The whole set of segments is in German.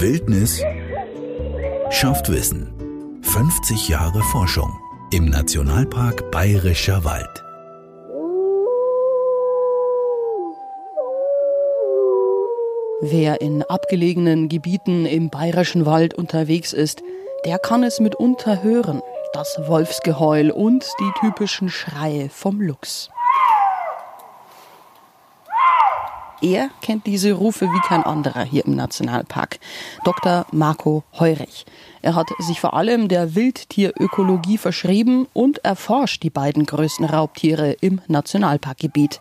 Wildnis schafft Wissen. 50 Jahre Forschung im Nationalpark Bayerischer Wald. Wer in abgelegenen Gebieten im Bayerischen Wald unterwegs ist, der kann es mitunter hören. Das Wolfsgeheul und die typischen Schreie vom Luchs. Er kennt diese Rufe wie kein anderer hier im Nationalpark. Dr. Marco Heurich. Er hat sich vor allem der Wildtierökologie verschrieben und erforscht die beiden größten Raubtiere im Nationalparkgebiet.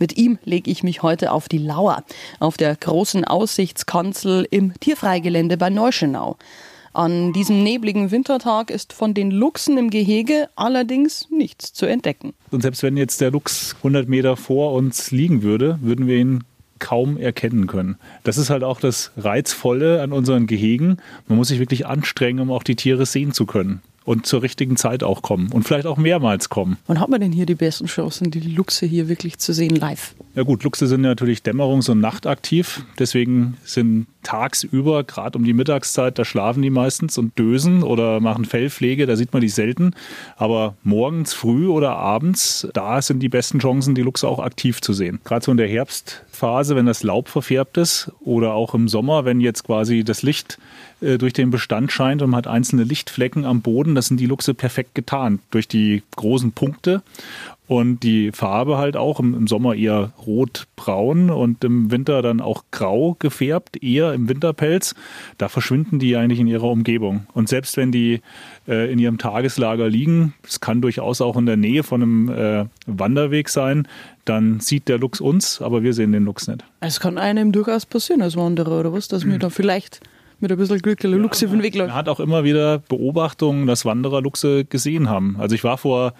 Mit ihm lege ich mich heute auf die Lauer, auf der großen Aussichtskanzel im Tierfreigelände bei Neuschenau. An diesem nebligen Wintertag ist von den Luchsen im Gehege allerdings nichts zu entdecken. Und selbst wenn jetzt der Luchs 100 Meter vor uns liegen würde, würden wir ihn kaum erkennen können. Das ist halt auch das Reizvolle an unseren Gehegen. Man muss sich wirklich anstrengen, um auch die Tiere sehen zu können und zur richtigen Zeit auch kommen und vielleicht auch mehrmals kommen. Wann hat man denn hier die besten Chancen, die Luchse hier wirklich zu sehen live? Ja gut, Luchse sind natürlich dämmerungs- und nachtaktiv. Deswegen sind tagsüber, gerade um die Mittagszeit, da schlafen die meistens und dösen oder machen Fellpflege, da sieht man die selten. Aber morgens, früh oder abends, da sind die besten Chancen, die Luchse auch aktiv zu sehen. Gerade so in der Herbstphase, wenn das Laub verfärbt ist oder auch im Sommer, wenn jetzt quasi das Licht äh, durch den Bestand scheint und man hat einzelne Lichtflecken am Boden, das sind die Luchse perfekt getarnt durch die großen Punkte und die Farbe halt auch im, Sommer eher rot-braun und im Winter dann auch grau gefärbt, eher im Winterpelz. Da verschwinden die eigentlich in ihrer Umgebung. Und selbst wenn die äh, in ihrem Tageslager liegen, es kann durchaus auch in der Nähe von einem äh, Wanderweg sein, dann sieht der Luchs uns, aber wir sehen den Luchs nicht. Es kann einem durchaus passieren als Wanderer, oder was, dass mir da vielleicht mit ein bisschen Glück der Luchse ja, von Weg Man hat auch immer wieder Beobachtungen, dass Wanderer Luchse gesehen haben. Also ich war vor,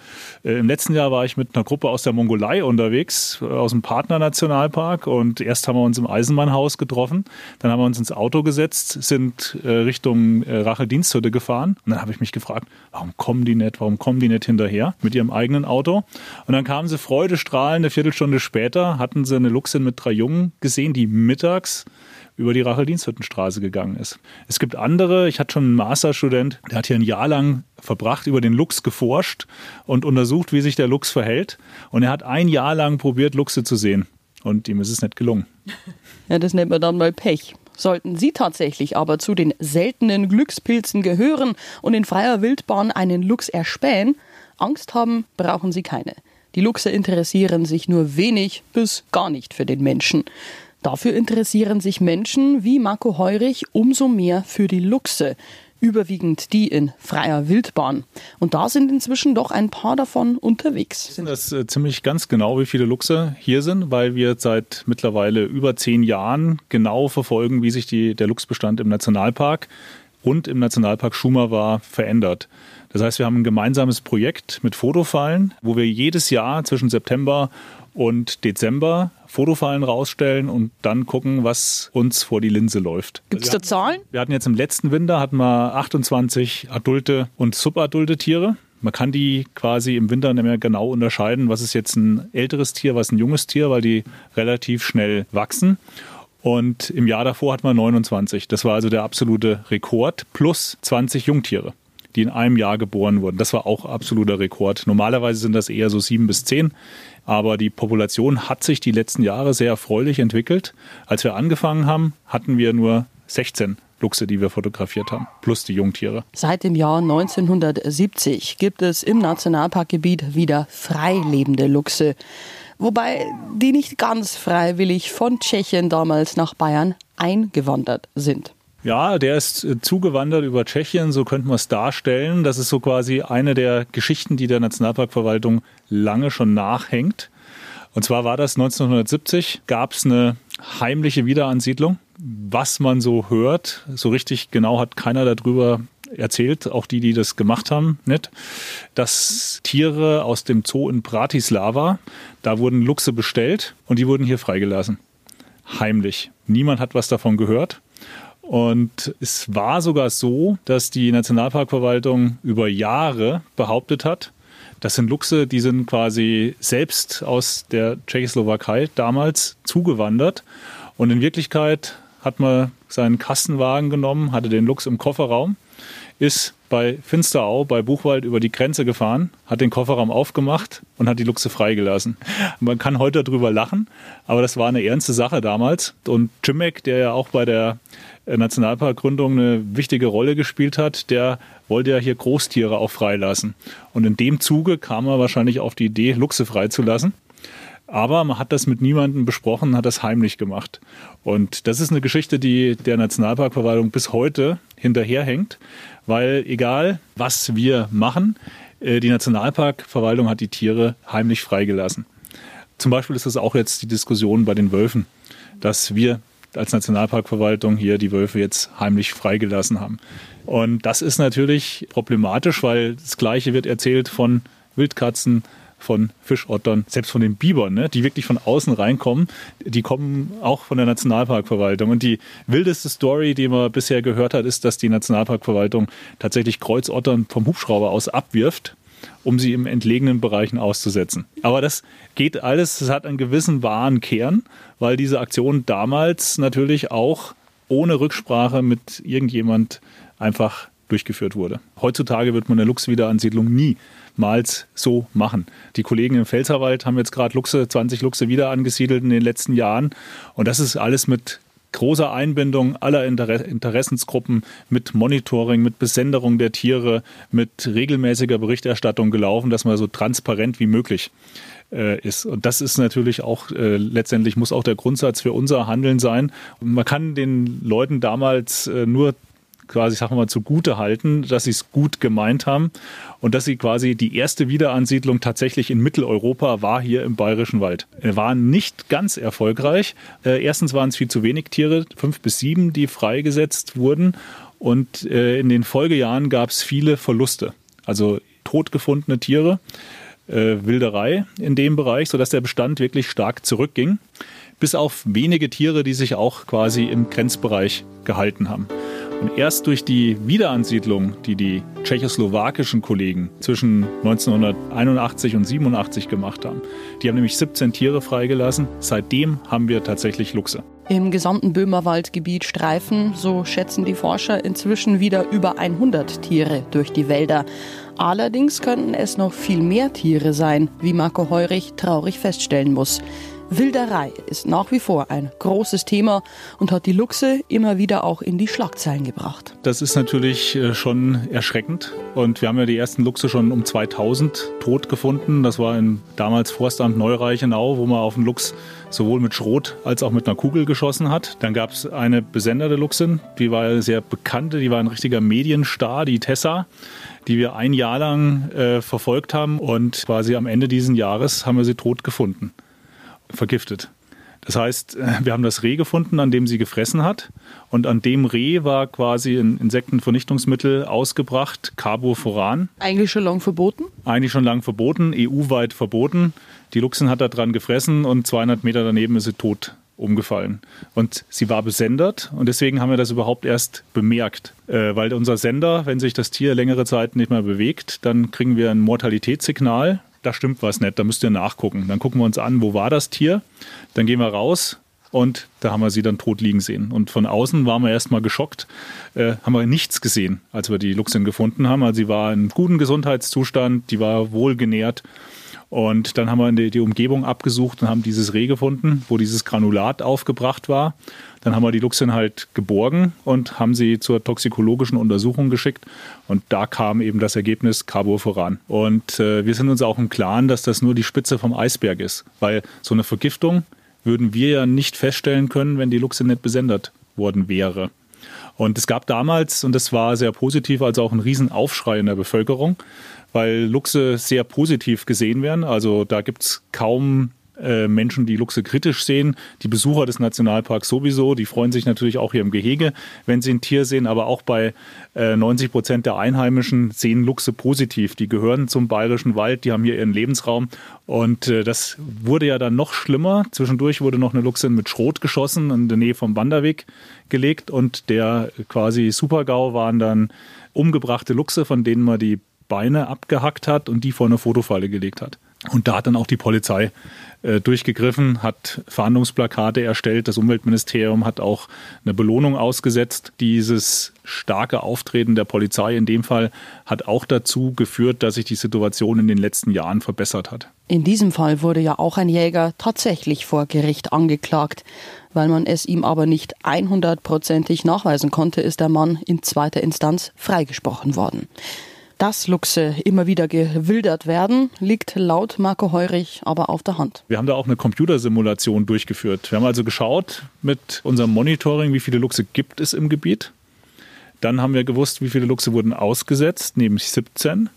äh, im letzten Jahr war ich mit einer Gruppe aus der Mongolei unterwegs, äh, aus dem Partnernationalpark und erst haben wir uns im Eisenbahnhaus getroffen, dann haben wir uns ins Auto gesetzt, sind äh, Richtung äh, Rachel-Diensthütte gefahren und dann habe ich mich gefragt, warum kommen die nicht, warum kommen die nicht hinterher mit ihrem eigenen Auto? Und dann kamen sie freudestrahlend, eine Viertelstunde später hatten sie eine Luchsin mit drei Jungen gesehen, die mittags über die Rachel-Diensthüttenstraße gegangen ist. Es gibt andere, ich hatte schon einen Masterstudent, der hat hier ein Jahr lang verbracht, über den Luchs geforscht und untersucht, wie sich der Luchs verhält. Und er hat ein Jahr lang probiert, Luchse zu sehen. Und ihm ist es nicht gelungen. Ja, das nennt man dann mal Pech. Sollten Sie tatsächlich aber zu den seltenen Glückspilzen gehören und in freier Wildbahn einen Luchs erspähen, Angst haben brauchen Sie keine. Die Luchse interessieren sich nur wenig bis gar nicht für den Menschen. Dafür interessieren sich Menschen wie Marco Heurich umso mehr für die Luchse, überwiegend die in freier Wildbahn. Und da sind inzwischen doch ein paar davon unterwegs. Wir wissen das äh, ziemlich ganz genau, wie viele Luchse hier sind, weil wir seit mittlerweile über zehn Jahren genau verfolgen, wie sich die, der Luchsbestand im Nationalpark und im Nationalpark Schumawa verändert. Das heißt, wir haben ein gemeinsames Projekt mit Fotofallen, wo wir jedes Jahr zwischen September und Dezember Fotofallen rausstellen und dann gucken, was uns vor die Linse läuft. Gibt es da Zahlen? Wir hatten jetzt im letzten Winter hatten wir 28 adulte und subadulte Tiere. Man kann die quasi im Winter nicht mehr genau unterscheiden, was ist jetzt ein älteres Tier, was ein junges Tier, weil die relativ schnell wachsen. Und im Jahr davor hatten wir 29. Das war also der absolute Rekord plus 20 Jungtiere die in einem Jahr geboren wurden. Das war auch absoluter Rekord. Normalerweise sind das eher so sieben bis zehn. Aber die Population hat sich die letzten Jahre sehr erfreulich entwickelt. Als wir angefangen haben, hatten wir nur 16 Luchse, die wir fotografiert haben, plus die Jungtiere. Seit dem Jahr 1970 gibt es im Nationalparkgebiet wieder frei lebende Luchse. Wobei die nicht ganz freiwillig von Tschechien damals nach Bayern eingewandert sind. Ja, der ist äh, zugewandert über Tschechien, so könnte man es darstellen. Das ist so quasi eine der Geschichten, die der Nationalparkverwaltung lange schon nachhängt. Und zwar war das 1970, gab es eine heimliche Wiederansiedlung. Was man so hört, so richtig genau hat keiner darüber erzählt, auch die, die das gemacht haben, nicht, dass Tiere aus dem Zoo in Bratislava, da wurden Luchse bestellt und die wurden hier freigelassen. Heimlich. Niemand hat was davon gehört. Und es war sogar so, dass die Nationalparkverwaltung über Jahre behauptet hat, das sind Luchse, die sind quasi selbst aus der Tschechoslowakei damals zugewandert. Und in Wirklichkeit hat man seinen Kastenwagen genommen, hatte den Luchs im Kofferraum, ist bei Finsterau, bei Buchwald über die Grenze gefahren, hat den Kofferraum aufgemacht und hat die Luchse freigelassen. Man kann heute darüber lachen, aber das war eine ernste Sache damals. Und Cimek, der ja auch bei der Nationalparkgründung eine wichtige Rolle gespielt hat, der wollte ja hier Großtiere auch freilassen. Und in dem Zuge kam er wahrscheinlich auf die Idee, Luchse freizulassen. Aber man hat das mit niemandem besprochen, hat das heimlich gemacht. Und das ist eine Geschichte, die der Nationalparkverwaltung bis heute hinterherhängt, weil egal was wir machen, äh, die Nationalparkverwaltung hat die Tiere heimlich freigelassen. Zum Beispiel ist das auch jetzt die Diskussion bei den Wölfen, dass wir als Nationalparkverwaltung hier die Wölfe jetzt heimlich freigelassen haben. Und das ist natürlich problematisch, weil das Gleiche wird erzählt von Wildkatzen, von Fischottern, selbst von den Bibern, ne, die wirklich von außen reinkommen, die kommen auch von der Nationalparkverwaltung. Und die wildeste Story, die man bisher gehört hat, ist, dass die Nationalparkverwaltung tatsächlich Kreuzottern vom Hubschrauber aus abwirft, um sie im entlegenen Bereichen auszusetzen. Aber das geht alles, es hat einen gewissen wahren Kern, weil diese Aktion damals natürlich auch ohne Rücksprache mit irgendjemand einfach durchgeführt wurde. Heutzutage wird man eine Luchswiederansiedlung nie niemals so machen. Die Kollegen im Pfälzerwald haben jetzt gerade Luchse, 20 Luchse wieder angesiedelt in den letzten Jahren. Und das ist alles mit großer Einbindung aller Interessensgruppen, mit Monitoring, mit Besenderung der Tiere, mit regelmäßiger Berichterstattung gelaufen, dass man so transparent wie möglich äh, ist. Und das ist natürlich auch äh, letztendlich muss auch der Grundsatz für unser Handeln sein. Und man kann den Leuten damals äh, nur quasi, sagen wir mal, zugute halten, dass sie es gut gemeint haben und dass sie quasi die erste Wiederansiedlung tatsächlich in Mitteleuropa war hier im Bayerischen Wald. War nicht ganz erfolgreich. Äh, erstens waren es viel zu wenig Tiere, fünf bis sieben, die freigesetzt wurden. Und äh, in den Folgejahren gab es viele Verluste. Also tot gefundene Tiere, äh, Wilderei in dem Bereich, sodass der Bestand wirklich stark zurückging. Bis auf wenige Tiere, die sich auch quasi im Grenzbereich gehalten haben. Und erst durch die Wiederansiedlung, die die tschechoslowakischen Kollegen zwischen 1981 und 87 gemacht haben, die haben nämlich 17 Tiere freigelassen. Seitdem haben wir tatsächlich Luchse. Im gesamten Böhmerwaldgebiet streifen, so schätzen die Forscher, inzwischen wieder über 100 Tiere durch die Wälder. Allerdings könnten es noch viel mehr Tiere sein, wie Marco Heurich traurig feststellen muss. Wilderei ist nach wie vor ein großes Thema und hat die Luchse immer wieder auch in die Schlagzeilen gebracht. Das ist natürlich äh, schon erschreckend. Und wir haben ja die ersten Luchse schon um 2000 tot gefunden. Das war in damals Forstamt Neureichenau, wo man auf den Luchs sowohl mit Schrot als auch mit einer Kugel geschossen hat. Dann gab es eine besenderte Luchsin, die war sehr bekannte, die war ein richtiger Medienstar, die Tessa die wir ein Jahr lang äh, verfolgt haben und quasi am Ende dieses Jahres haben wir sie tot gefunden vergiftet. Das heißt, äh, wir haben das Reh gefunden, an dem sie gefressen hat. Und an dem Reh war quasi ein Insektenvernichtungsmittel ausgebracht, Carbofuran. Eigentlich schon lang verboten? Eigentlich schon lang verboten, EU-weit verboten. Die Luchsen hat da dran gefressen und 200 Meter daneben ist sie tot umgefallen. Und sie war besendert und deswegen haben wir das überhaupt erst bemerkt. Äh, weil unser Sender, wenn sich das Tier längere Zeit nicht mehr bewegt, dann kriegen wir ein Mortalitätssignal da stimmt was nicht, da müsst ihr nachgucken. Dann gucken wir uns an, wo war das Tier? Dann gehen wir raus und da haben wir sie dann tot liegen sehen. Und von außen waren wir erstmal geschockt, äh, haben wir nichts gesehen, als wir die Luchsin gefunden haben. Also sie war in gutem Gesundheitszustand, die war wohlgenährt. Und dann haben wir die, die Umgebung abgesucht und haben dieses Reh gefunden, wo dieses Granulat aufgebracht war. Dann haben wir die Luchsin halt geborgen und haben sie zur toxikologischen Untersuchung geschickt. Und da kam eben das Ergebnis Carbofuran. Und äh, wir sind uns auch im Klaren, dass das nur die Spitze vom Eisberg ist. Weil so eine Vergiftung würden wir ja nicht feststellen können, wenn die Luchsin nicht besendet worden wäre. Und es gab damals, und das war sehr positiv, also auch ein Riesenaufschrei in der Bevölkerung, weil Luchse sehr positiv gesehen werden. Also da gibt es kaum äh, Menschen, die Luchse kritisch sehen. Die Besucher des Nationalparks sowieso, die freuen sich natürlich auch hier im Gehege, wenn sie ein Tier sehen, aber auch bei äh, 90 Prozent der Einheimischen sehen Luchse positiv. Die gehören zum bayerischen Wald, die haben hier ihren Lebensraum und äh, das wurde ja dann noch schlimmer. Zwischendurch wurde noch eine Luchsin mit Schrot geschossen in der Nähe vom Wanderweg gelegt und der quasi Supergau waren dann umgebrachte Luchse, von denen man die Beine abgehackt hat und die vor eine Fotofalle gelegt hat. Und da hat dann auch die Polizei äh, durchgegriffen, hat Fahndungsplakate erstellt. Das Umweltministerium hat auch eine Belohnung ausgesetzt. Dieses starke Auftreten der Polizei in dem Fall hat auch dazu geführt, dass sich die Situation in den letzten Jahren verbessert hat. In diesem Fall wurde ja auch ein Jäger tatsächlich vor Gericht angeklagt. Weil man es ihm aber nicht 100%ig nachweisen konnte, ist der Mann in zweiter Instanz freigesprochen worden. Dass Luchse immer wieder gewildert werden, liegt laut Marco Heurich aber auf der Hand. Wir haben da auch eine Computersimulation durchgeführt. Wir haben also geschaut mit unserem Monitoring, wie viele Luchse gibt es im Gebiet. Dann haben wir gewusst, wie viele Luchse wurden ausgesetzt, nämlich 17. Und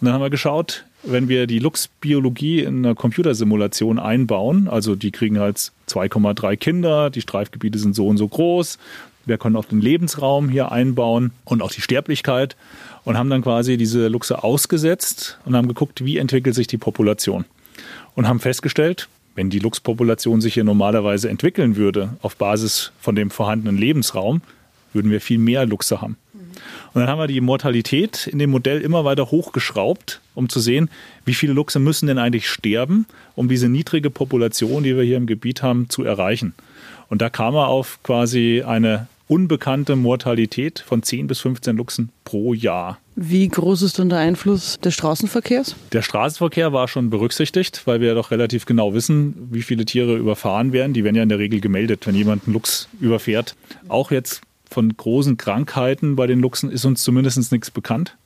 dann haben wir geschaut, wenn wir die Luchsbiologie in einer Computersimulation einbauen, also die kriegen halt 2,3 Kinder, die Streifgebiete sind so und so groß, wir können auch den Lebensraum hier einbauen und auch die Sterblichkeit und haben dann quasi diese Luchse ausgesetzt und haben geguckt, wie entwickelt sich die Population. Und haben festgestellt, wenn die Luchspopulation sich hier normalerweise entwickeln würde, auf Basis von dem vorhandenen Lebensraum, würden wir viel mehr Luchse haben. Und dann haben wir die Mortalität in dem Modell immer weiter hochgeschraubt, um zu sehen, wie viele Luchse müssen denn eigentlich sterben, um diese niedrige Population, die wir hier im Gebiet haben, zu erreichen. Und da kam er auf quasi eine unbekannte Mortalität von 10 bis 15 Luchsen pro Jahr. Wie groß ist denn der Einfluss des Straßenverkehrs? Der Straßenverkehr war schon berücksichtigt, weil wir ja doch relativ genau wissen, wie viele Tiere überfahren werden. Die werden ja in der Regel gemeldet, wenn jemand einen Luchs überfährt. Auch jetzt von großen Krankheiten bei den Luchsen ist uns zumindest nichts bekannt,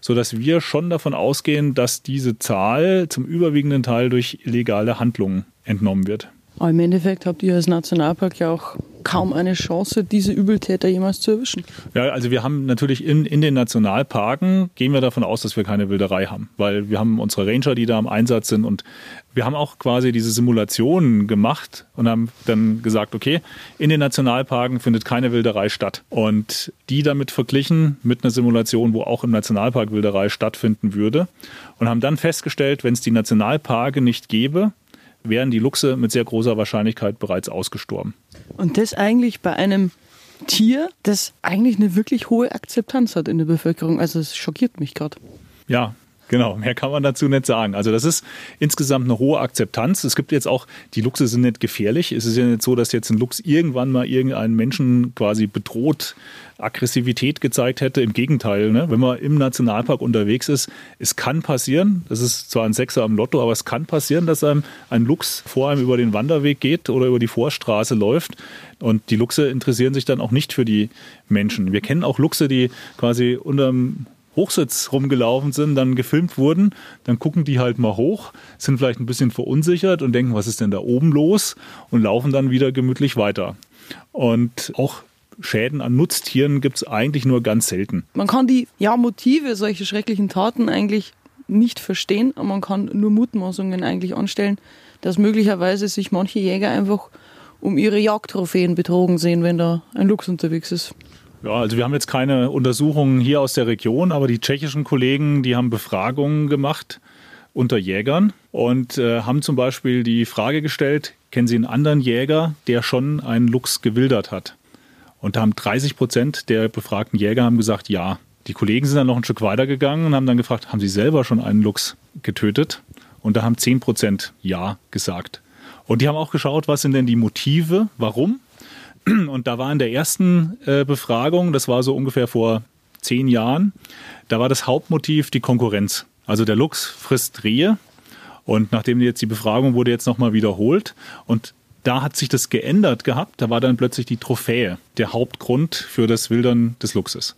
sodass wir schon davon ausgehen, dass diese Zahl zum überwiegenden Teil durch illegale Handlungen entnommen wird. Aber im Endeffekt habt ihr als Nationalpark ja auch kaum eine Chance, diese Übeltäter jemals zu erwischen. Ja, also wir haben natürlich in, in den Nationalparken, gehen wir davon aus, dass wir keine Wilderei haben, weil wir haben unsere Ranger, die da im Einsatz sind und wir haben auch quasi diese Simulationen gemacht und haben dann gesagt, okay, in den Nationalparken findet keine Wilderei statt. Und die damit verglichen mit einer Simulation, wo auch im Nationalpark Wilderei stattfinden würde. Und haben dann festgestellt, wenn es die Nationalparke nicht gäbe, wären die Luchse mit sehr großer Wahrscheinlichkeit bereits ausgestorben. Und das eigentlich bei einem Tier, das eigentlich eine wirklich hohe Akzeptanz hat in der Bevölkerung. Also es schockiert mich gerade. Ja, Genau, mehr kann man dazu nicht sagen. Also das ist insgesamt eine hohe Akzeptanz. Es gibt jetzt auch, die Luchse sind nicht gefährlich. Es ist ja nicht so, dass jetzt ein Luchs irgendwann mal irgendeinen Menschen quasi bedroht, Aggressivität gezeigt hätte. Im Gegenteil, ne? wenn man im Nationalpark unterwegs ist, es kann passieren, das ist zwar ein Sechser am Lotto, aber es kann passieren, dass einem ein Luchs vor einem über den Wanderweg geht oder über die Vorstraße läuft. Und die Luchse interessieren sich dann auch nicht für die Menschen. Wir kennen auch Luchse, die quasi unterm Hochsitz rumgelaufen sind, dann gefilmt wurden, dann gucken die halt mal hoch, sind vielleicht ein bisschen verunsichert und denken, was ist denn da oben los und laufen dann wieder gemütlich weiter. Und auch Schäden an Nutztieren gibt es eigentlich nur ganz selten. Man kann die ja, Motive solcher schrecklichen Taten eigentlich nicht verstehen, aber man kann nur Mutmaßungen eigentlich anstellen, dass möglicherweise sich manche Jäger einfach um ihre Jagdtrophäen betrogen sehen, wenn da ein Luchs unterwegs ist. Ja, also wir haben jetzt keine Untersuchungen hier aus der Region, aber die tschechischen Kollegen, die haben Befragungen gemacht unter Jägern und äh, haben zum Beispiel die Frage gestellt, kennen Sie einen anderen Jäger, der schon einen Luchs gewildert hat? Und da haben 30 Prozent der befragten Jäger haben gesagt, ja. Die Kollegen sind dann noch ein Stück weiter gegangen und haben dann gefragt, haben Sie selber schon einen Luchs getötet? Und da haben 10 Prozent Ja gesagt. Und die haben auch geschaut, was sind denn die Motive, warum? Und da war in der ersten äh, Befragung, das war so ungefähr vor zehn Jahren, da war das Hauptmotiv die Konkurrenz. Also der Luchs frisst Rehe. Und nachdem jetzt die Befragung wurde jetzt nochmal wiederholt und da hat sich das geändert gehabt, da war dann plötzlich die Trophäe der Hauptgrund für das Wildern des Luchses.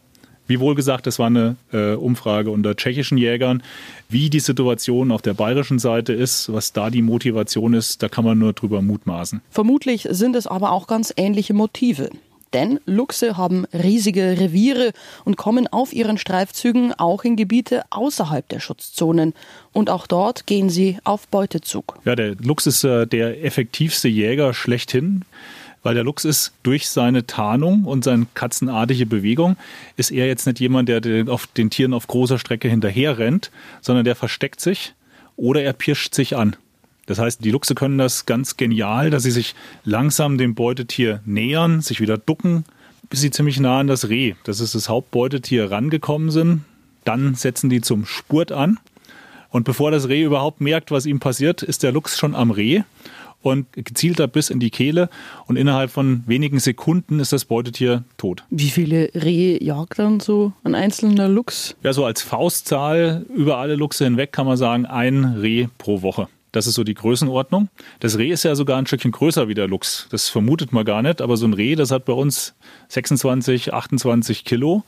Wie wohl gesagt, das war eine äh, Umfrage unter tschechischen Jägern. Wie die Situation auf der bayerischen Seite ist, was da die Motivation ist, da kann man nur drüber mutmaßen. Vermutlich sind es aber auch ganz ähnliche Motive. Denn Luchse haben riesige Reviere und kommen auf ihren Streifzügen auch in Gebiete außerhalb der Schutzzonen. Und auch dort gehen sie auf Beutezug. Ja, der Luchs ist äh, der effektivste Jäger schlechthin weil der Luchs ist durch seine Tarnung und seine katzenartige Bewegung, ist er jetzt nicht jemand, der den, auf den Tieren auf großer Strecke hinterher rennt, sondern der versteckt sich oder er pirscht sich an. Das heißt, die Luchse können das ganz genial, dass sie sich langsam dem Beutetier nähern, sich wieder ducken, bis sie ziemlich nah an das Reh, das ist das Hauptbeutetier, rangekommen sind. Dann setzen die zum Spurt an Und bevor das Reh überhaupt merkt, was ihm passiert, ist der Luchs schon am Reh und gezielter Biss in die Kehle und innerhalb von wenigen Sekunden ist das Beutetier tot. Wie viele Rehe jagt dann so ein einzelner Luchs? Ja, so als Faustzahl über alle Luchse hinweg kann man sagen, ein Reh pro Woche. Das ist so die Größenordnung. Das Reh ist ja sogar ein Stückchen größer wie der Luchs. Das vermutet man gar nicht, aber so ein Reh, das hat bei uns 26, 28 Kilo.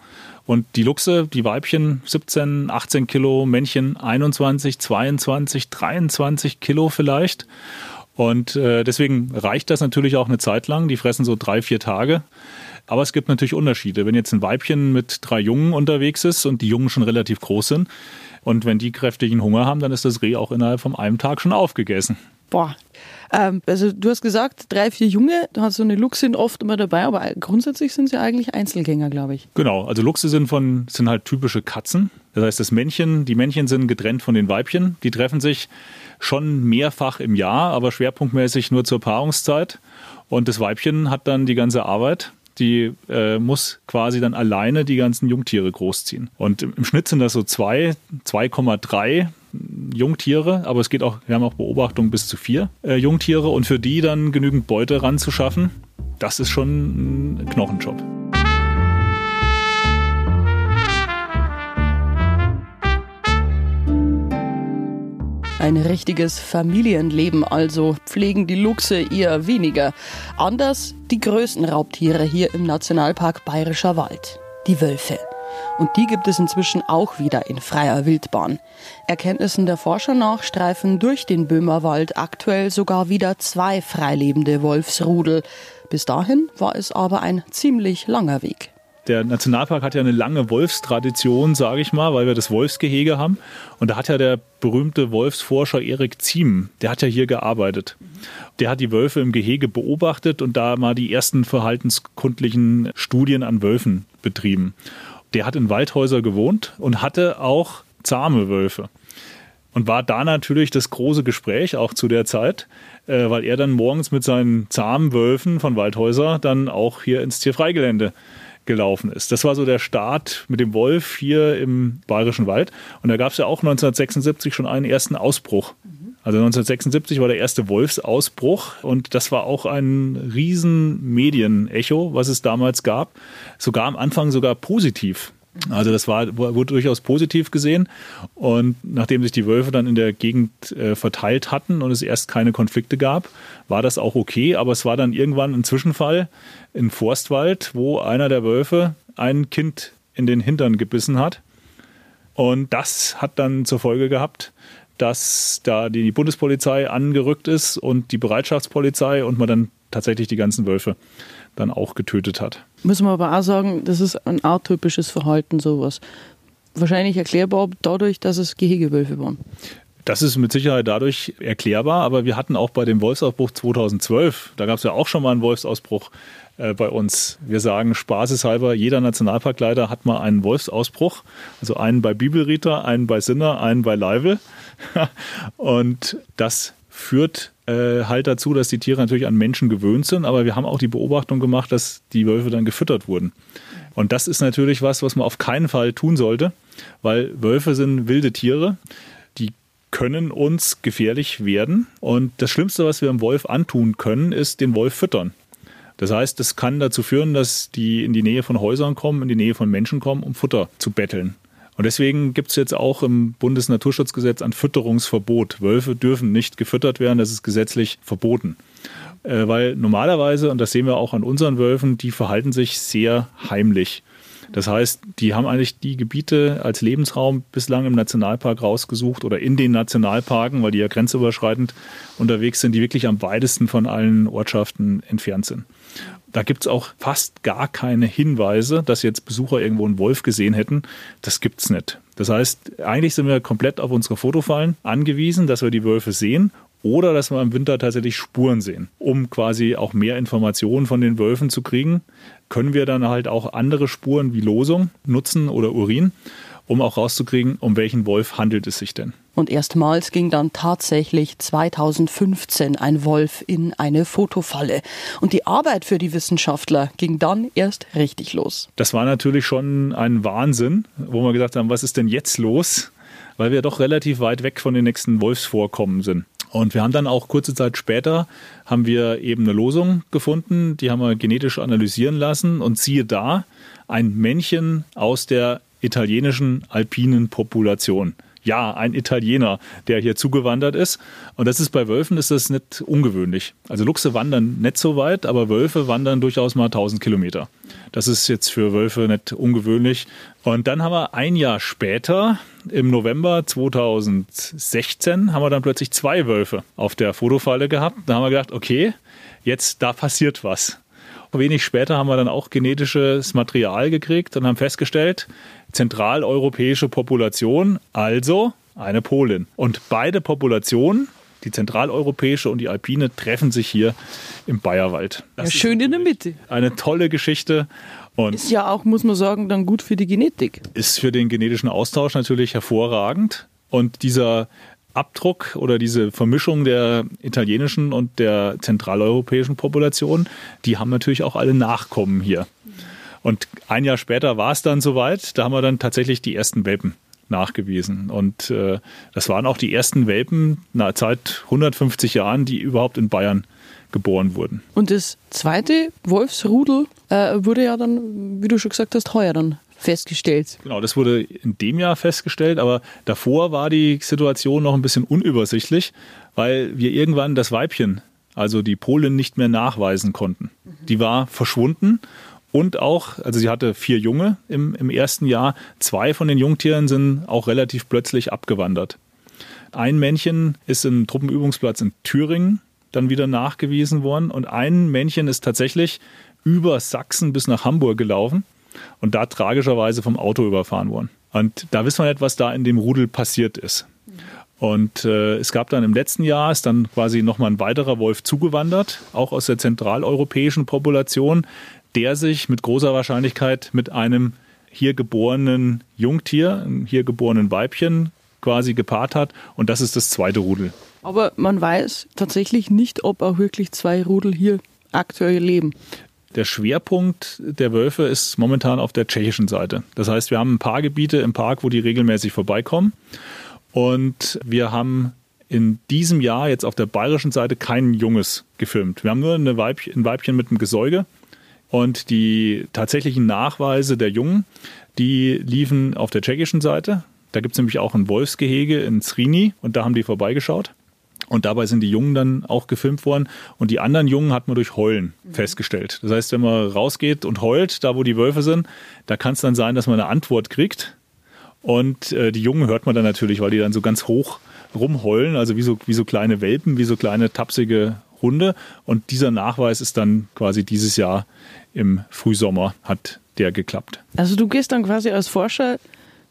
Und die Luchse, die Weibchen 17, 18 Kilo, Männchen 21, 22, 23 Kilo vielleicht. Und äh, deswegen reicht das natürlich auch eine Zeit lang. Die fressen so drei, vier Tage. Aber es gibt natürlich Unterschiede. Wenn jetzt ein Weibchen mit drei Jungen unterwegs ist und die Jungen schon relativ groß sind und wenn die kräftigen Hunger haben, dann ist das Reh auch innerhalb von einem Tag schon aufgegessen. Boah. Ähm, also du hast gesagt, drei, vier Junge, da hast so eine Luchse oft immer dabei, aber grundsätzlich sind sie eigentlich Einzelgänger, glaube ich. Genau, also Luchse sind von sind halt typische Katzen. Das heißt, das Männchen, die Männchen sind getrennt von den Weibchen. Die treffen sich schon mehrfach im Jahr, aber schwerpunktmäßig nur zur Paarungszeit. Und das Weibchen hat dann die ganze Arbeit. Die äh, muss quasi dann alleine die ganzen Jungtiere großziehen. Und im, im Schnitt sind das so zwei, 2,3 Jungtiere, aber es geht auch, wir haben auch Beobachtungen bis zu vier äh, Jungtiere und für die dann genügend Beute ranzuschaffen, das ist schon ein Knochenjob. Ein richtiges Familienleben also pflegen die Luchse eher weniger. Anders die größten Raubtiere hier im Nationalpark Bayerischer Wald, die Wölfe. Und die gibt es inzwischen auch wieder in freier Wildbahn. Erkenntnissen der Forscher nach streifen durch den Böhmerwald aktuell sogar wieder zwei freilebende Wolfsrudel. Bis dahin war es aber ein ziemlich langer Weg. Der Nationalpark hat ja eine lange Wolfstradition, sage ich mal, weil wir das Wolfsgehege haben. Und da hat ja der berühmte Wolfsforscher Erik Ziem, der hat ja hier gearbeitet. Der hat die Wölfe im Gehege beobachtet und da mal die ersten verhaltenskundlichen Studien an Wölfen betrieben. Der hat in Waldhäuser gewohnt und hatte auch zahme Wölfe. Und war da natürlich das große Gespräch, auch zu der Zeit, äh, weil er dann morgens mit seinen zahmen Wölfen von Waldhäuser dann auch hier ins Tierfreigelände gelaufen ist. Das war so der Start mit dem Wolf hier im Bayerischen Wald. Und da gab es ja auch 1976 schon einen ersten Ausbruch. Also 1976 war der erste Wolfsausbruch und das war auch ein riesen Medienecho, was es damals gab. Sogar am Anfang sogar positiv. Also das war, wurde durchaus positiv gesehen. Und nachdem sich die Wölfe dann in der Gegend äh, verteilt hatten und es erst keine Konflikte gab, war das auch okay. Aber es war dann irgendwann ein Zwischenfall in Forstwald, wo einer der Wölfe ein Kind in den Hintern gebissen hat. Und das hat dann zur Folge gehabt, dass da die Bundespolizei angerückt ist und die Bereitschaftspolizei und man dann tatsächlich die ganzen Wölfe dann auch getötet hat. Muss man aber auch sagen, das ist ein atypisches Verhalten, sowas. Wahrscheinlich erklärbar dadurch, dass es Gehegewölfe waren. Das ist mit Sicherheit dadurch erklärbar, aber wir hatten auch bei dem Wolfsausbruch 2012, da gab es ja auch schon mal einen Wolfsausbruch äh, bei uns. Wir sagen spaßeshalber, jeder Nationalparkleiter hat mal einen Wolfsausbruch, also einen bei Bibelrieter, einen bei Sinner, einen bei Leivel. Und das führt äh, halt dazu, dass die Tiere natürlich an Menschen gewöhnt sind, aber wir haben auch die Beobachtung gemacht, dass die Wölfe dann gefüttert wurden. Und das ist natürlich was, was man auf keinen Fall tun sollte, weil Wölfe sind wilde Tiere, die können uns gefährlich werden. Und das Schlimmste, was wir dem Wolf antun können, ist den Wolf füttern. Das heißt, das kann dazu führen, dass die in die Nähe von Häusern kommen, in die Nähe von Menschen kommen, um Futter zu betteln. Und deswegen gibt es jetzt auch im Bundesnaturschutzgesetz ein Fütterungsverbot. Wölfe dürfen nicht gefüttert werden, das ist gesetzlich verboten. Äh, weil normalerweise, und das sehen wir auch an unseren Wölfen, die verhalten sich sehr heimlich. Das heißt, die haben eigentlich die Gebiete als Lebensraum bislang im Nationalpark rausgesucht oder in den Nationalparken, weil die ja grenzüberschreitend unterwegs sind, die wirklich am weitesten von allen Ortschaften entfernt sind. Da gibt es auch fast gar keine Hinweise, dass jetzt Besucher irgendwo einen Wolf gesehen hätten. Das gibt es nicht. Das heißt, eigentlich sind wir komplett auf unsere Fotofallen angewiesen, dass wir die Wölfe sehen oder dass wir im Winter tatsächlich Spuren sehen. Um quasi auch mehr Informationen von den Wölfen zu kriegen, können wir dann halt auch andere Spuren wie Losung nutzen oder Urin um auch rauszukriegen, um welchen Wolf handelt es sich denn. Und erstmals ging dann tatsächlich 2015 ein Wolf in eine Fotofalle. Und die Arbeit für die Wissenschaftler ging dann erst richtig los. Das war natürlich schon ein Wahnsinn, wo wir gesagt haben, was ist denn jetzt los? weil wir doch relativ weit weg von den nächsten Wolfsvorkommen sind. Und wir haben dann auch kurze Zeit später haben wir eben eine Losung gefunden, die haben wir genetisch analysieren lassen und siehe da, ein Männchen aus der italienischen alpinen Population ja, ein Italiener, der hier zugewandert ist. Und das ist bei Wölfen ist das nicht ungewöhnlich. Also Luchse wandern nicht so weit, aber Wölfe wandern durchaus mal 1000 Kilometer. Das ist jetzt für Wölfe nicht ungewöhnlich. Und dann haben wir ein Jahr später, im November 2016, haben wir dann plötzlich zwei Wölfe auf der Fotofalle gehabt. Da haben wir gedacht, okay, jetzt da passiert was. Wenig später haben wir dann auch genetisches Material gekriegt und haben festgestellt, zentraleuropäische Population, also eine Polin. Und beide Populationen, die zentraleuropäische und die alpine, treffen sich hier im Bayerwald. Ja, schön in der Mitte. Eine tolle Geschichte. Und ist ja auch, muss man sagen, dann gut für die Genetik. Ist für den genetischen Austausch natürlich hervorragend. Und dieser Abdruck oder diese Vermischung der italienischen und der zentraleuropäischen Population, die haben natürlich auch alle Nachkommen hier. Und ein Jahr später war es dann soweit, da haben wir dann tatsächlich die ersten Welpen nachgewiesen. Und äh, das waren auch die ersten Welpen na, seit 150 Jahren, die überhaupt in Bayern geboren wurden. Und das zweite Wolfsrudel äh, wurde ja dann, wie du schon gesagt hast, heuer dann festgestellt. Genau, das wurde in dem Jahr festgestellt, aber davor war die Situation noch ein bisschen unübersichtlich, weil wir irgendwann das Weibchen, also die Polin, nicht mehr nachweisen konnten. Die war verschwunden und auch, also sie hatte vier Junge im, im ersten Jahr. Zwei von den Jungtieren sind auch relativ plötzlich abgewandert. Ein Männchen ist im Truppenübungsplatz in Thüringen dann wieder nachgewiesen worden und ein Männchen ist tatsächlich über Sachsen bis nach Hamburg gelaufen und da tragischerweise vom Auto überfahren worden. Und da wissen wir nicht, was da in dem Rudel passiert ist. Und äh, es gab dann im letzten Jahr, ist dann quasi nochmal ein weiterer Wolf zugewandert, auch aus der zentraleuropäischen Population, der sich mit großer Wahrscheinlichkeit mit einem hier geborenen Jungtier, einem hier geborenen Weibchen quasi gepaart hat. Und das ist das zweite Rudel. Aber man weiß tatsächlich nicht, ob auch wirklich zwei Rudel hier aktuell leben. Der Schwerpunkt der Wölfe ist momentan auf der tschechischen Seite. Das heißt, wir haben ein paar Gebiete im Park, wo die regelmäßig vorbeikommen. Und wir haben in diesem Jahr jetzt auf der bayerischen Seite kein Junges gefilmt. Wir haben nur eine Weibchen, ein Weibchen mit einem Gesäuge. Und die tatsächlichen Nachweise der Jungen, die liefen auf der tschechischen Seite. Da gibt es nämlich auch ein Wolfsgehege in Zrini und da haben die vorbeigeschaut. Und dabei sind die Jungen dann auch gefilmt worden. Und die anderen Jungen hat man durch Heulen mhm. festgestellt. Das heißt, wenn man rausgeht und heult, da wo die Wölfe sind, da kann es dann sein, dass man eine Antwort kriegt. Und äh, die Jungen hört man dann natürlich, weil die dann so ganz hoch rumheulen, also wie so, wie so kleine Welpen, wie so kleine tapsige Hunde. Und dieser Nachweis ist dann quasi dieses Jahr im Frühsommer hat der geklappt. Also du gehst dann quasi als Forscher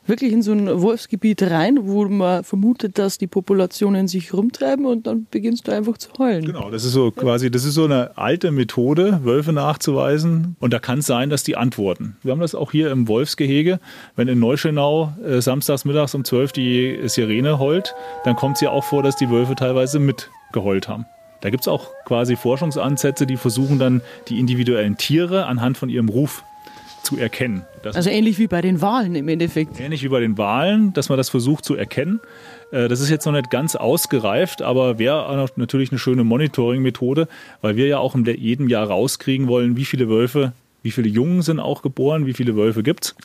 wirklich in so ein Wolfsgebiet rein, wo man vermutet, dass die Populationen sich rumtreiben und dann beginnst du einfach zu heulen. Genau, das ist so quasi, das ist so eine alte Methode, Wölfe nachzuweisen und da kann es sein, dass die antworten. Wir haben das auch hier im Wolfsgehege, wenn in Neuschönau äh, samstags mittags um 12 die Sirene heult, dann kommt es ja auch vor, dass die Wölfe teilweise mitgeheult haben. Da gibt es auch quasi Forschungsansätze, die versuchen dann die individuellen Tiere anhand von ihrem Ruf zu erkennen. Das also ähnlich wie bei den Wahlen im Endeffekt. Ähnlich wie bei den Wahlen, dass man das versucht zu erkennen. Äh, das ist jetzt noch nicht ganz ausgereift, aber wäre natürlich eine schöne Monitoring-Methode, weil wir ja auch in jedem Jahr rauskriegen wollen, wie viele Wölfe, wie viele Jungen sind auch geboren, wie viele Wölfe gibt es.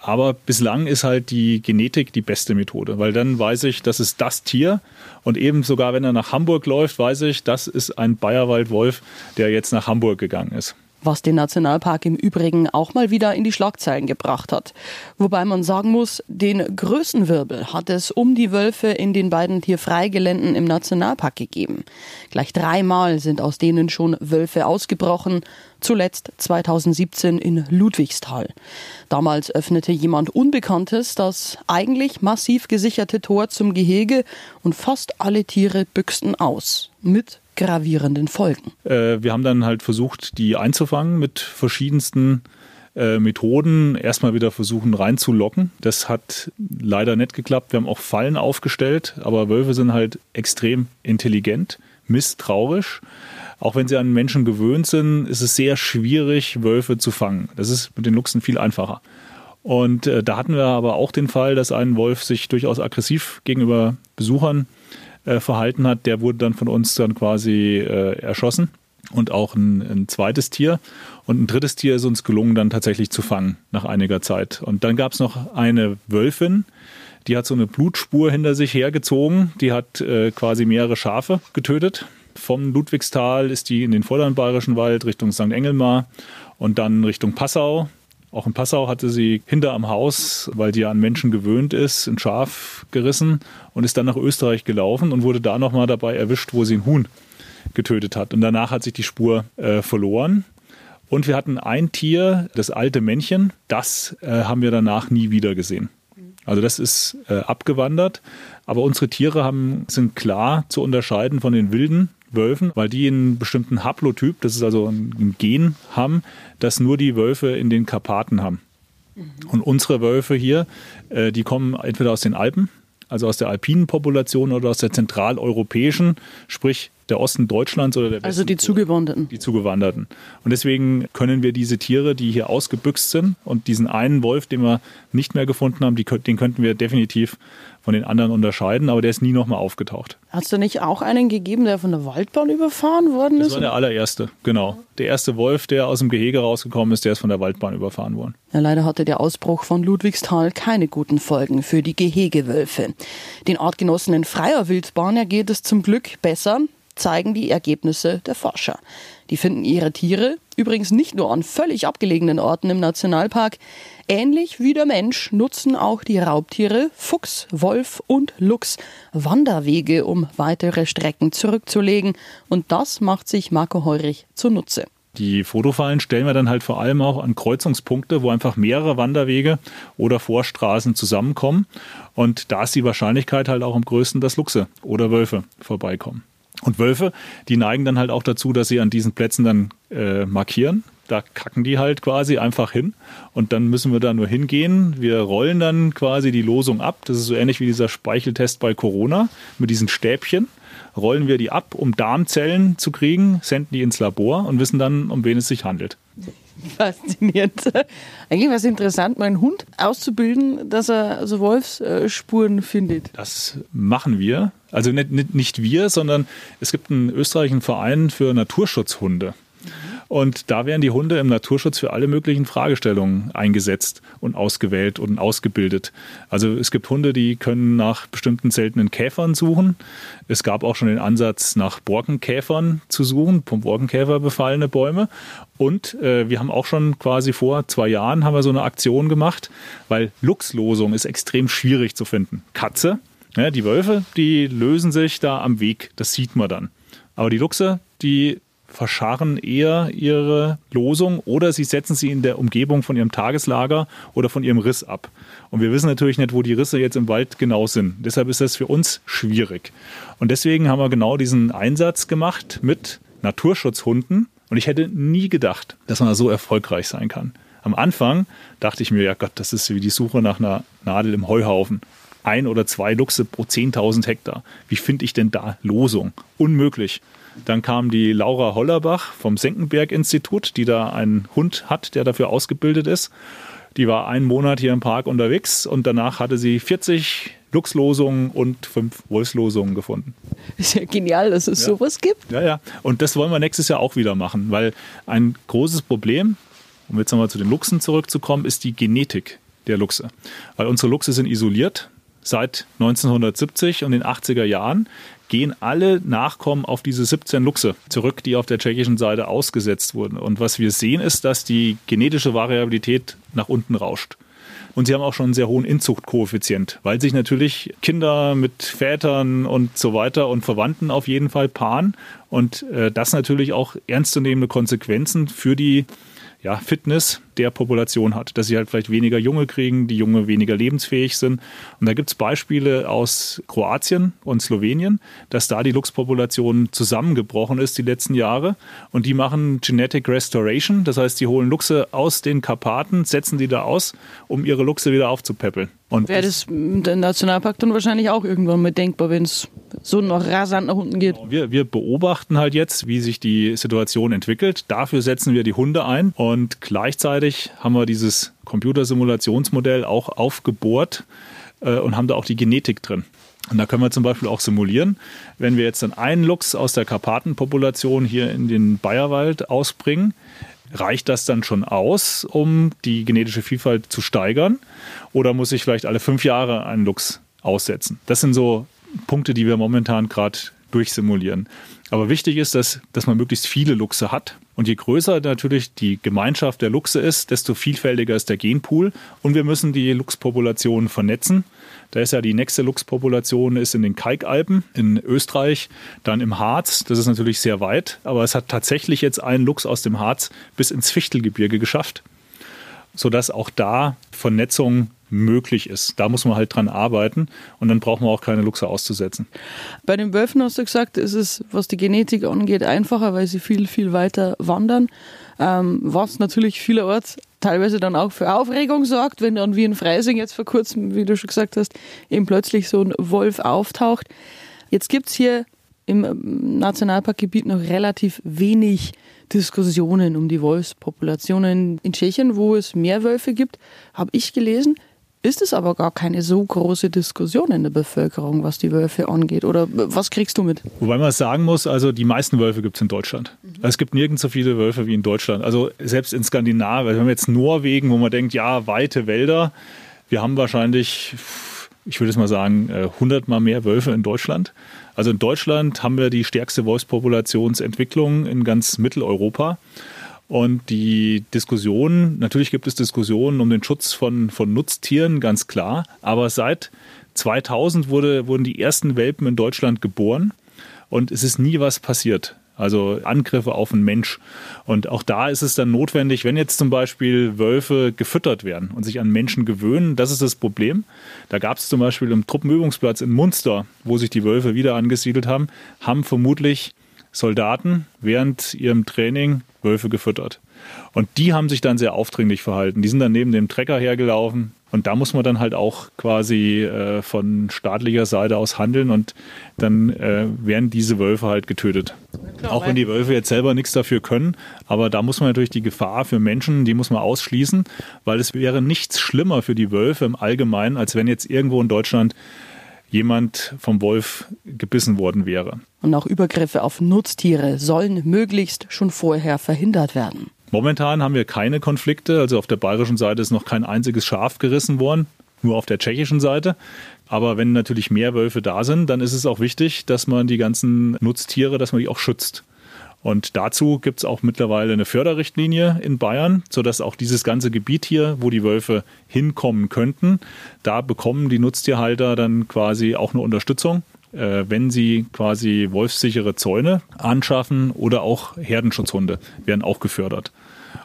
Aber bislang ist halt die Genetik die beste Methode, weil dann weiß ich, das ist das Tier. Und eben sogar, wenn er nach Hamburg läuft, weiß ich, das ist ein Bayerwaldwolf, der jetzt nach Hamburg gegangen ist was den Nationalpark im Übrigen auch mal wieder in die Schlagzeilen gebracht hat. Wobei man sagen muss, den Größenwirbel hat es um die Wölfe in den beiden Tierfreigeländen im Nationalpark gegeben. Gleich dreimal sind aus denen schon Wölfe ausgebrochen, zuletzt 2017 in Ludwigsthal. Damals öffnete jemand Unbekanntes das eigentlich massiv gesicherte Tor zum Gehege und fast alle Tiere büchsten aus. Mit gravierenden Folgen. Äh, wir haben dann halt versucht, die einzufangen mit verschiedensten äh, Methoden. Erstmal wieder versuchen reinzulocken. Das hat leider nicht geklappt. Wir haben auch Fallen aufgestellt, aber Wölfe sind halt extrem intelligent, misstrauisch. Auch wenn sie an Menschen gewöhnt sind, ist es sehr schwierig, Wölfe zu fangen. Das ist mit den Luchsen viel einfacher. Und äh, da hatten wir aber auch den Fall, dass ein Wolf sich durchaus aggressiv gegenüber Besuchern äh, verhalten hat. Der wurde dann von uns dann quasi äh, erschossen und auch ein, ein, zweites Tier. Und ein drittes Tier ist uns gelungen, dann tatsächlich zu fangen nach einiger Zeit. Und dann gab es noch eine Wölfin, die hat so eine Blutspur hinter sich hergezogen. Die hat äh, quasi mehrere Schafe getötet. Vom Ludwigstal ist die in den vorderen Bayerischen Wald Richtung St. Engelmar und dann Richtung Passau. Auch in Passau hatte sie hinter am Haus, weil die ja an Menschen gewöhnt ist, ein Schaf gerissen und ist dann nach Österreich gelaufen und wurde da nochmal dabei erwischt, wo sie ein Huhn getötet hat. Und danach hat sich die Spur äh, verloren. Und wir hatten ein Tier, das alte Männchen, das äh, haben wir danach nie wieder gesehen. Also das ist äh, abgewandert. Aber unsere Tiere haben, sind klar zu unterscheiden von den wilden Wölfen, weil die einen bestimmten Haplotyp, das ist also ein Gen, haben, das nur die Wölfe in den Karpaten haben. Und unsere Wölfe hier, äh, die kommen entweder aus den Alpen, also aus der alpinen Population oder aus der zentraleuropäischen, sprich der Osten Deutschlands oder der Westen. Also die Zugewanderten. Die Zugewanderten. Und deswegen können wir diese Tiere, die hier ausgebüxt sind und diesen einen Wolf, den wir nicht mehr gefunden haben, die, den könnten wir definitiv von den anderen unterscheiden, aber der ist nie nochmal aufgetaucht. Hat es da nicht auch einen gegeben, der von der Waldbahn überfahren worden ist? Das war der allererste, genau. Der erste Wolf, der aus dem Gehege rausgekommen ist, der ist von der Waldbahn überfahren worden. Ja, leider hatte der Ausbruch von Ludwigsthal keine guten Folgen für die Gehegewölfe. Den Artgenossen in freier Wildbahn ergeht es zum Glück besser zeigen die Ergebnisse der Forscher. Die finden ihre Tiere übrigens nicht nur an völlig abgelegenen Orten im Nationalpark. Ähnlich wie der Mensch nutzen auch die Raubtiere Fuchs, Wolf und Luchs Wanderwege, um weitere Strecken zurückzulegen. Und das macht sich Marco Heurich zunutze. Die Fotofallen stellen wir dann halt vor allem auch an Kreuzungspunkte, wo einfach mehrere Wanderwege oder Vorstraßen zusammenkommen. Und da ist die Wahrscheinlichkeit halt auch am größten, dass Luchse oder Wölfe vorbeikommen. Und Wölfe, die neigen dann halt auch dazu, dass sie an diesen Plätzen dann äh, markieren. Da kacken die halt quasi einfach hin. Und dann müssen wir da nur hingehen. Wir rollen dann quasi die Losung ab. Das ist so ähnlich wie dieser Speicheltest bei Corona mit diesen Stäbchen. Rollen wir die ab, um Darmzellen zu kriegen, senden die ins Labor und wissen dann, um wen es sich handelt. Faszinierend. Eigentlich war es interessant, meinen Hund auszubilden, dass er also Wolfsspuren findet. Das machen wir. Also nicht, nicht, nicht wir, sondern es gibt einen österreichischen Verein für Naturschutzhunde. Und da werden die Hunde im Naturschutz für alle möglichen Fragestellungen eingesetzt und ausgewählt und ausgebildet. Also es gibt Hunde, die können nach bestimmten seltenen Käfern suchen. Es gab auch schon den Ansatz, nach Borkenkäfern zu suchen, vom Borkenkäfer befallene Bäume. Und äh, wir haben auch schon quasi vor zwei Jahren haben wir so eine Aktion gemacht, weil Luchslosung ist extrem schwierig zu finden. Katze, ja, die Wölfe, die lösen sich da am Weg, das sieht man dann. Aber die Luchse, die verscharren eher ihre Losung oder sie setzen sie in der Umgebung von ihrem Tageslager oder von ihrem Riss ab. Und wir wissen natürlich nicht, wo die Risse jetzt im Wald genau sind. Deshalb ist das für uns schwierig. Und deswegen haben wir genau diesen Einsatz gemacht mit Naturschutzhunden. Und ich hätte nie gedacht, dass man so erfolgreich sein kann. Am Anfang dachte ich mir, ja Gott, das ist wie die Suche nach einer Nadel im Heuhaufen. Ein oder zwei Luchse pro 10.000 Hektar. Wie finde ich denn da Losung? Unmöglich. Dann kam die Laura Hollerbach vom Senckenberg-Institut, die da einen Hund hat, der dafür ausgebildet ist. Die war einen Monat hier im Park unterwegs und danach hatte sie 40 Luchslosungen und fünf Wolfslosungen gefunden. Ist ja genial, dass es ja. sowas gibt. Ja, ja. Und das wollen wir nächstes Jahr auch wieder machen, weil ein großes Problem, um jetzt nochmal zu den Luchsen zurückzukommen, ist die Genetik der Luchse. Weil unsere Luchse sind isoliert seit 1970 und den 80er Jahren gehen alle Nachkommen auf diese 17 Luchse zurück, die auf der tschechischen Seite ausgesetzt wurden. Und was wir sehen, ist, dass die genetische Variabilität nach unten rauscht. Und sie haben auch schon einen sehr hohen Inzuchtkoeffizient, weil sich natürlich Kinder mit Vätern und so weiter und Verwandten auf jeden Fall paaren und äh, das natürlich auch ernstzunehmende Konsequenzen für die ja, Fitness der Population hat, dass sie halt vielleicht weniger Junge kriegen, die Junge weniger lebensfähig sind. Und da gibt es Beispiele aus Kroatien und Slowenien, dass da die Luchspopulation zusammengebrochen ist die letzten Jahre. Und die machen Genetic Restoration, das heißt, die holen Luchse aus den Karpaten, setzen die da aus, um ihre Luchse wieder aufzupäppeln. Und wäre das der Nationalpark dann wahrscheinlich auch irgendwann mal denkbar, wenn es so noch rasant nach unten geht. Wir, wir beobachten halt jetzt, wie sich die Situation entwickelt. Dafür setzen wir die Hunde ein und gleichzeitig haben wir dieses Computersimulationsmodell auch aufgebohrt äh, und haben da auch die Genetik drin. Und da können wir zum Beispiel auch simulieren, wenn wir jetzt dann einen Luchs aus der Karpatenpopulation hier in den Bayerwald ausbringen, reicht das dann schon aus, um die genetische Vielfalt zu steigern? Oder muss ich vielleicht alle fünf Jahre einen Luchs aussetzen? Das sind so Punkte, die wir momentan gerade durchsimulieren. Aber wichtig ist, dass, dass man möglichst viele Luchse hat. Und je größer natürlich die Gemeinschaft der Luchse ist, desto vielfältiger ist der Genpool. Und wir müssen die Luchspopulation vernetzen. Da ist ja die nächste Luchspopulation ist in den Kalkalpen in Österreich, dann im Harz. Das ist natürlich sehr weit, aber es hat tatsächlich jetzt ein Luchs aus dem Harz bis ins Fichtelgebirge geschafft, sodass auch da Vernetzung möglich ist. Da muss man halt dran arbeiten und dann braucht man auch keine Luchse auszusetzen. Bei den Wölfen hast du gesagt, ist es, was die Genetik angeht, einfacher, weil sie viel, viel weiter wandern. Ähm, was natürlich vielerorts teilweise dann auch für Aufregung sorgt, wenn dann wie in Freising jetzt vor kurzem, wie du schon gesagt hast, eben plötzlich so ein Wolf auftaucht. Jetzt gibt es hier im ähm, Nationalparkgebiet noch relativ wenig Diskussionen um die Wolfspopulationen. In Tschechien, wo es mehr Wölfe gibt, habe ich gelesen, ist es aber gar keine so große Diskussion in der Bevölkerung, was die Wölfe angeht. Oder was kriegst du mit? Wobei man sagen muss, also die meisten Wölfe gibt es in Deutschland. Mhm. Also es gibt nirgends so viele Wölfe wie in Deutschland. Also selbst in Skandinavien, wenn wir jetzt Norwegen, wo man denkt, ja, weite Wälder, wir haben wahrscheinlich, ich würde es mal sagen, 100 äh, mal mehr Wölfe in Deutschland. Also in Deutschland haben wir die stärkste Wolfspopulationsentwicklung in ganz Mitteleuropa. Und die Diskussion, natürlich gibt es Diskussionen um den Schutz von, von Nutztieren, ganz klar. Aber seit 2000 wurde, wurden die ersten Welpen in Deutschland geboren und es ist nie was passiert. Also Angriffe auf einen Mensch. Und auch da ist es dann notwendig, wenn jetzt zum Beispiel Wölfe gefüttert werden und sich an Menschen gewöhnen, das ist das Problem. Da gab es zum Beispiel im Truppenübungsplatz in Munster, wo sich die Wölfe wieder angesiedelt haben, haben vermutlich Soldaten während ihrem Training Wölfe gefüttert. Und die haben sich dann sehr aufdringlich verhalten. Die sind dann neben dem Trecker hergelaufen. Und da muss man dann halt auch quasi äh, von staatlicher Seite aus handeln und dann äh, werden diese Wölfe halt getötet. Klar, auch wenn die Wölfe jetzt selber nichts dafür können. Aber da muss man natürlich die Gefahr für Menschen, die muss man ausschließen, weil es wäre nichts schlimmer für die Wölfe im Allgemeinen, als wenn jetzt irgendwo in Deutschland jemand vom Wolf gebissen worden wäre. Und auch Übergriffe auf Nutztiere sollen möglichst schon vorher verhindert werden. Momentan haben wir keine Konflikte. Also auf der bayerischen Seite ist noch kein einziges Schaf gerissen worden, nur auf der tschechischen Seite. Aber wenn natürlich mehr Wölfe da sind, dann ist es auch wichtig, dass man die ganzen Nutztiere, dass man die auch schützt. Und dazu gibt es auch mittlerweile eine Förderrichtlinie in Bayern, sodass auch dieses ganze Gebiet hier, wo die Wölfe hinkommen könnten, da bekommen die Nutztierhalter dann quasi auch eine Unterstützung, äh, wenn sie quasi wolfssichere Zäune anschaffen oder auch Herdenschutzhunde werden auch gefördert.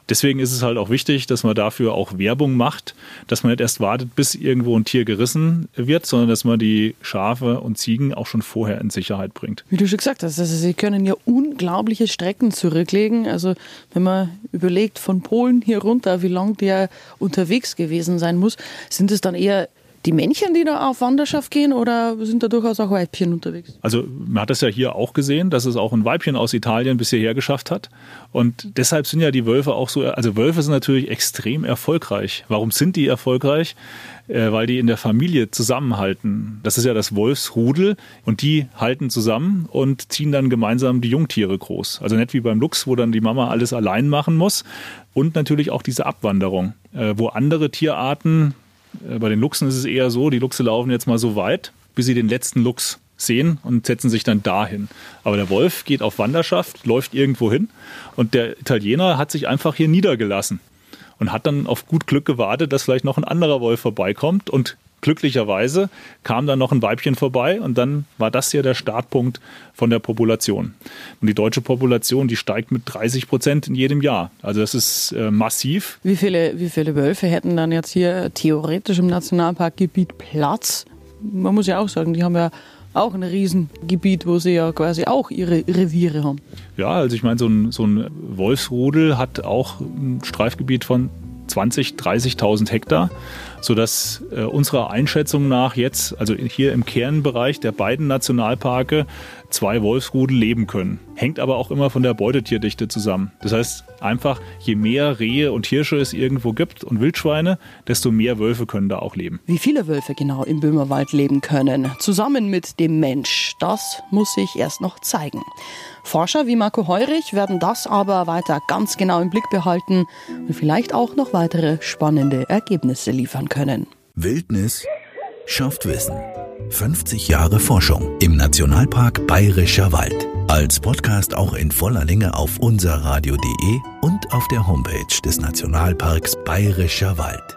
Deswegen ist es halt auch wichtig, dass man dafür auch Werbung macht, dass man nicht erst wartet, bis irgendwo ein Tier gerissen wird, sondern dass man die Schafe und Ziegen auch schon vorher in Sicherheit bringt. Wie du schon gesagt hast, also sie können ja unglaubliche Strecken zurücklegen. Also wenn man überlegt, von Polen hier runter, wie lang der unterwegs gewesen sein muss, sind es dann eher die Männchen, die da auf Wanderschaft gehen oder sind da durchaus auch Weibchen unterwegs? Also man hat das ja hier auch gesehen, dass es auch ein Weibchen aus Italien bis hierher geschafft hat. Und deshalb sind ja die Wölfe auch so, also Wölfe sind natürlich extrem erfolgreich. Warum sind die erfolgreich? Äh, weil die in der Familie zusammenhalten. Das ist ja das Wolfsrudel und die halten zusammen und ziehen dann gemeinsam die Jungtiere groß. Also nicht wie beim Luchs, wo dann die Mama alles allein machen muss. Und natürlich auch diese Abwanderung, äh, wo andere Tierarten bei den Luchsen ist es eher so, die Luchse laufen jetzt mal so weit, bis sie den letzten Luchs sehen und setzen sich dann dahin. Aber der Wolf geht auf Wanderschaft, läuft irgendwo hin und der Italiener hat sich einfach hier niedergelassen und hat dann auf gut Glück gewartet, dass vielleicht noch ein anderer Wolf vorbeikommt und glücklicherweise kam dann noch ein Weibchen vorbei und dann war das hier der Startpunkt von der Population. Und die deutsche Population, die steigt mit 30 Prozent in jedem Jahr. Also das ist äh, massiv. Wie viele, wie viele Wölfe hätten dann jetzt hier theoretisch im Nationalparkgebiet Platz? Man muss ja auch sagen, die haben ja auch ein Riesengebiet, wo sie ja quasi auch ihre Reviere haben. Ja, also ich meine, so ein, so ein Wolfsrudel hat auch ein Streifgebiet von 20, 30.000 Hektar. Sodass äh, unserer Einschätzung nach jetzt, also hier im Kernbereich der beiden Nationalparke, zwei Wolfsrudel leben können. Hängt aber auch immer von der Beutetierdichte zusammen. Das heißt einfach, je mehr Rehe und Hirsche es irgendwo gibt und Wildschweine, desto mehr Wölfe können da auch leben. Wie viele Wölfe genau im Böhmerwald leben können, zusammen mit dem Mensch, das muss sich erst noch zeigen. Forscher wie Marco Heurich werden das aber weiter ganz genau im Blick behalten und vielleicht auch noch weitere spannende Ergebnisse liefern können. Wildnis schafft Wissen. 50 Jahre Forschung im Nationalpark Bayerischer Wald. Als Podcast auch in voller Länge auf unserradio.de und auf der Homepage des Nationalparks Bayerischer Wald.